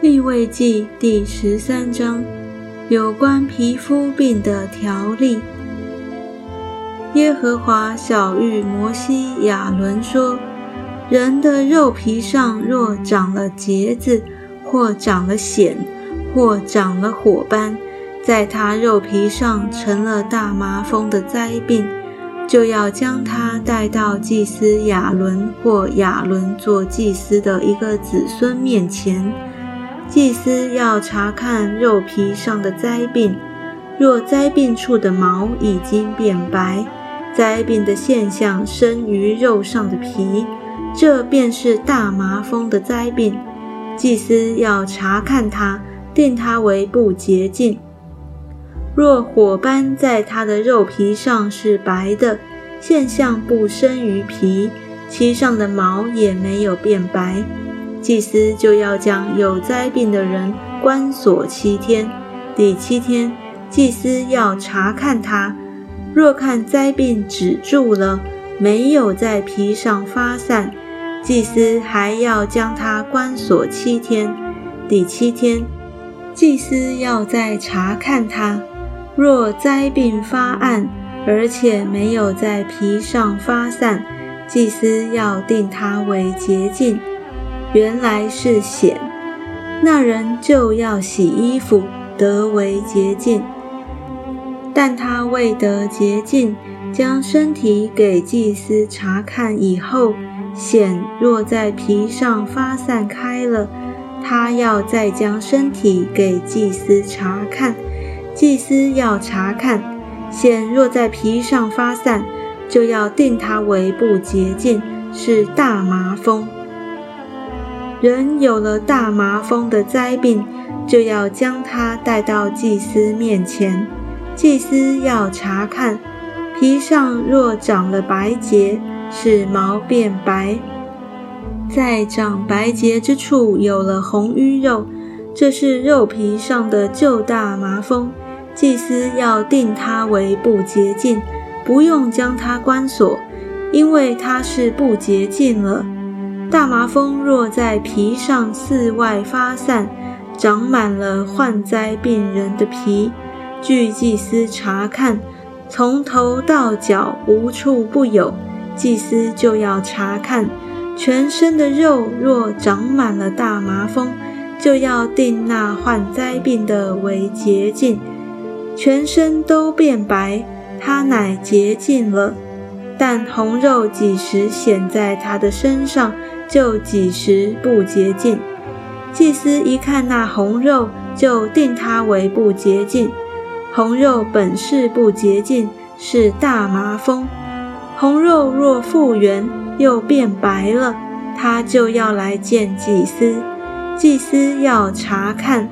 立位记第十三章有关皮肤病的条例。耶和华小谕摩西、亚伦说：“人的肉皮上若长了疖子，或长了癣，或长了火斑，在他肉皮上成了大麻风的灾病，就要将他带到祭司亚伦或亚伦做祭司的一个子孙面前。”祭司要查看肉皮上的灾病，若灾病处的毛已经变白，灾病的现象生于肉上的皮，这便是大麻风的灾病。祭司要查看它，定它为不洁净。若火斑在它的肉皮上是白的，现象不生于皮，其上的毛也没有变白。祭司就要将有灾病的人关锁七天，第七天，祭司要查看他，若看灾病止住了，没有在皮上发散，祭司还要将他关锁七天，第七天，祭司要再查看他，若灾病发暗，而且没有在皮上发散，祭司要定他为洁净。原来是险，那人就要洗衣服，得为洁净。但他未得洁净，将身体给祭司查看以后，险若在皮上发散开了，他要再将身体给祭司查看。祭司要查看，险若在皮上发散，就要定他为不洁净，是大麻风。人有了大麻风的灾病，就要将他带到祭司面前。祭司要查看皮上若长了白结，使毛变白，在长白结之处有了红瘀肉，这是肉皮上的旧大麻风。祭司要定他为不洁净，不用将他关锁，因为他是不洁净了。大麻风若在皮上四外发散，长满了患灾病人的皮，据祭司查看，从头到脚无处不有，祭司就要查看全身的肉。若长满了大麻风，就要定那患灾病的为洁净，全身都变白，他乃洁净了。但红肉几时显在他的身上？就几时不洁净，祭司一看那红肉，就定他为不洁净。红肉本是不洁净，是大麻风。红肉若复原，又变白了，他就要来见祭司。祭司要查看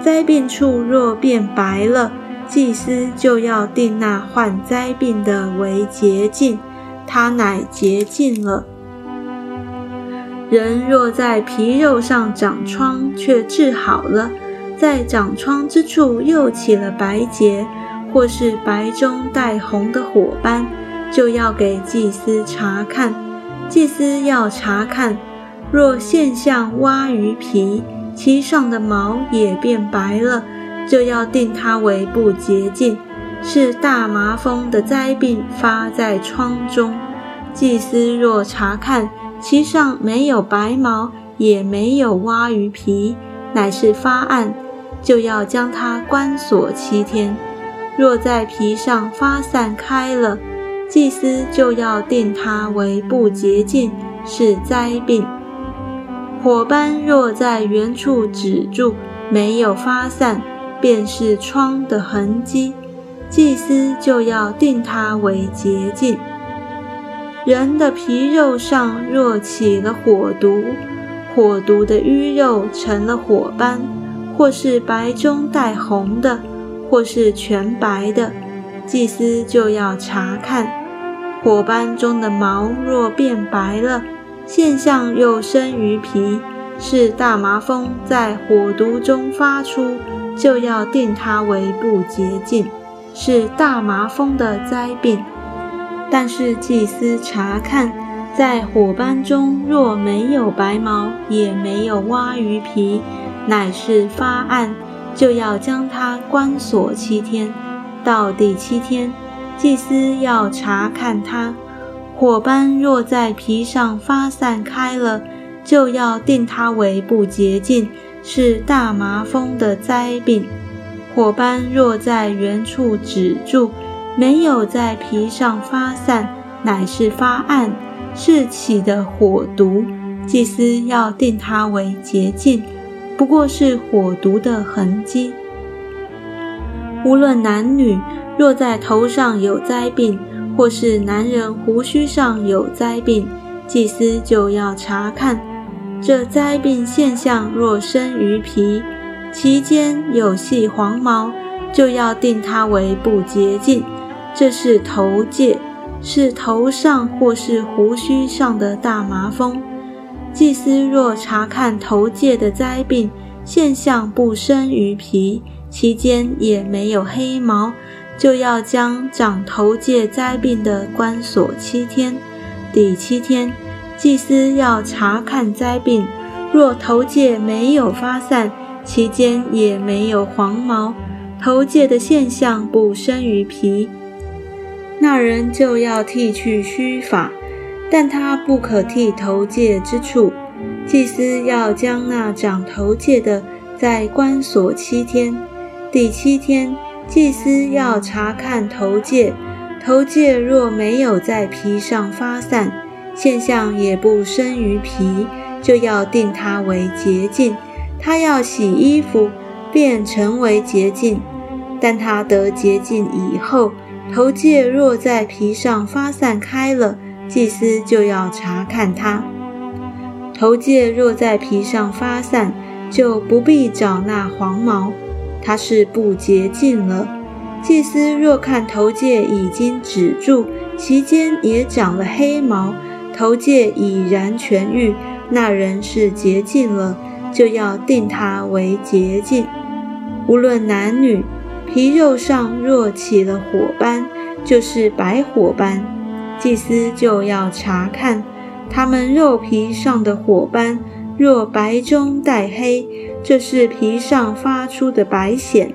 灾病处，若变白了，祭司就要定那患灾病的为洁净，他乃洁净了。人若在皮肉上长疮，却治好了，在长疮之处又起了白结，或是白中带红的火斑，就要给祭司查看。祭司要查看，若现象挖于皮，其上的毛也变白了，就要定它为不洁净，是大麻风的灾病发在疮中。祭司若查看，其上没有白毛，也没有蛙鱼皮，乃是发暗，就要将它关锁七天。若在皮上发散开了，祭司就要定它为不洁净，是灾病。火斑若在原处止住，没有发散，便是疮的痕迹，祭司就要定它为洁净。人的皮肉上若起了火毒，火毒的瘀肉成了火斑，或是白中带红的，或是全白的，祭司就要查看。火斑中的毛若变白了，现象又生于皮，是大麻风在火毒中发出，就要定它为不洁净，是大麻风的灾病。但是祭司查看，在火斑中若没有白毛，也没有蛙鱼皮，乃是发暗，就要将它关锁七天。到第七天，祭司要查看它，火斑若在皮上发散开了，就要定它为不洁净，是大麻风的灾病。火斑若在原处止住，没有在皮上发散，乃是发暗，是起的火毒。祭司要定它为洁净，不过是火毒的痕迹。无论男女，若在头上有灾病，或是男人胡须上有灾病，祭司就要查看这灾病现象。若生于皮，其间有细黄毛，就要定它为不洁净。这是头疥，是头上或是胡须上的大麻风。祭司若查看头疥的灾病现象不生于皮，其间也没有黑毛，就要将长头疥灾病的关锁七天。第七天，祭司要查看灾病，若头疥没有发散，其间也没有黄毛，头疥的现象不生于皮，那人就要剃去须发。但他不可剃头戒之处，祭司要将那长头戒的在关锁七天。第七天，祭司要查看头戒，头戒若没有在皮上发散，现象也不生于皮，就要定它为洁净。他要洗衣服，便成为洁净。但他得洁净以后，头戒若在皮上发散开了。祭司就要查看它，头戒若在皮上发散，就不必找那黄毛，它是不洁净了。祭司若看头戒已经止住，其间也长了黑毛，头疥已然痊愈，那人是洁净了，就要定他为洁净。无论男女，皮肉上若起了火斑，就是白火斑。祭司就要查看他们肉皮上的火斑，若白中带黑，这是皮上发出的白癣，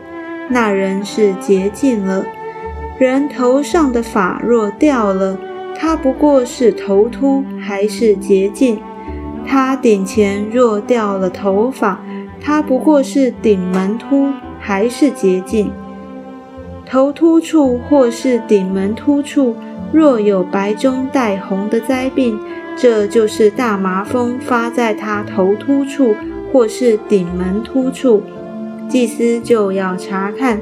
那人是洁净了。人头上的发若掉了，他不过是头秃，还是洁净。他顶前若掉了头发，他不过是顶门秃，还是洁净。头秃处或是顶门秃处。若有白中带红的灾病，这就是大麻风发在他头突处或是顶门突处，祭司就要查看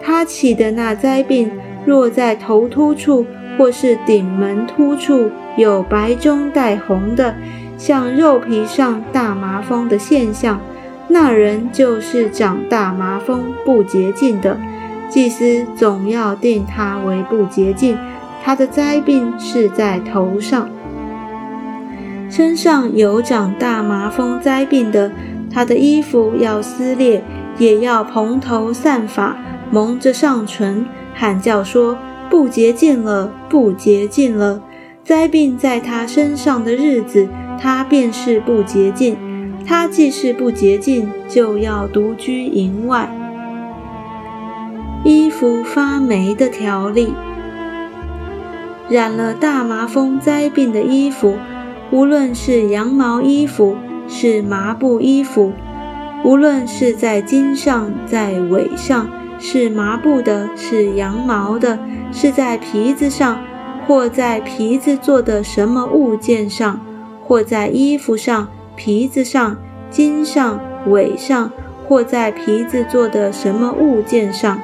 他起的那灾病。若在头突处或是顶门突处有白中带红的，像肉皮上大麻风的现象，那人就是长大麻风不洁净的，祭司总要定他为不洁净。他的灾病是在头上，身上有长大麻风灾病的，他的衣服要撕裂，也要蓬头散发，蒙着上唇，喊叫说：“不洁净了，不洁净了！”灾病在他身上的日子，他便是不洁净。他既是不洁净，就要独居营外。衣服发霉的条例。染了大麻风灾病的衣服，无论是羊毛衣服，是麻布衣服，无论是在襟上、在尾上，是麻布的，是羊毛的，是在皮子上，或在皮子做的什么物件上，或在衣服上、皮子上、襟上、尾上，或在皮子做的什么物件上，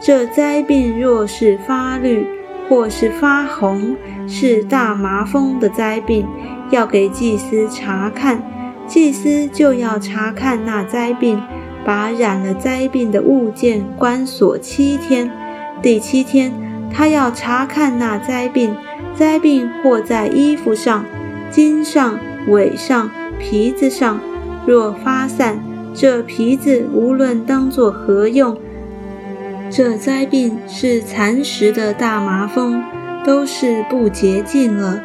这灾病若是发绿。或是发红，是大麻风的灾病，要给祭司查看。祭司就要查看那灾病，把染了灾病的物件关锁七天。第七天，他要查看那灾病。灾病或在衣服上、襟上、尾上、皮子上，若发散，这皮子无论当作何用。这灾病是蚕食的大麻风，都是不洁净了。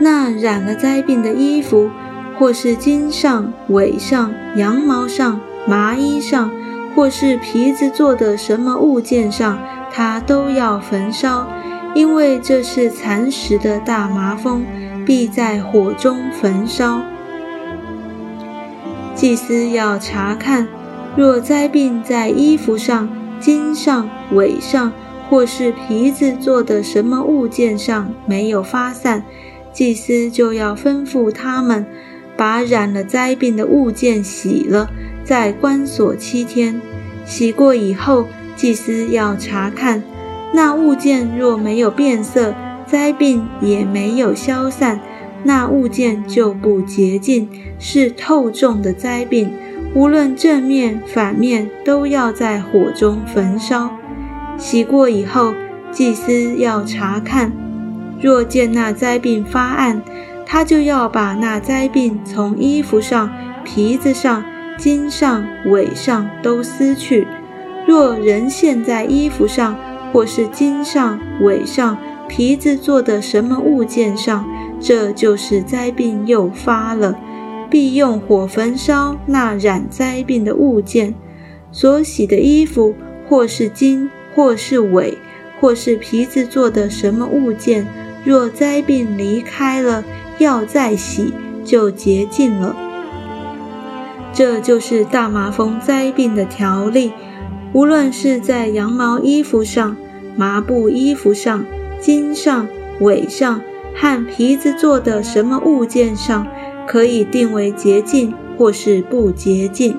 那染了灾病的衣服，或是襟上、尾上、羊毛上、麻衣上，或是皮子做的什么物件上，他都要焚烧，因为这是蚕食的大麻风，必在火中焚烧。祭司要查看，若灾病在衣服上、襟上、尾上，或是皮子做的什么物件上没有发散，祭司就要吩咐他们。把染了灾病的物件洗了，在关锁七天。洗过以后，祭司要查看那物件，若没有变色，灾病也没有消散，那物件就不洁净，是透重的灾病。无论正面反面，都要在火中焚烧。洗过以后，祭司要查看，若见那灾病发暗。他就要把那灾病从衣服上、皮子上、襟上、尾上都撕去。若人现在衣服上，或是襟上、尾上、皮子做的什么物件上，这就是灾病又发了，必用火焚烧那染灾病的物件。所洗的衣服，或是襟，或是尾，或是皮子做的什么物件，若灾病离开了。要再洗，就洁净了。这就是大麻风灾病的条例。无论是在羊毛衣服上、麻布衣服上、襟上、尾上和皮子做的什么物件上，可以定为洁净或是不洁净。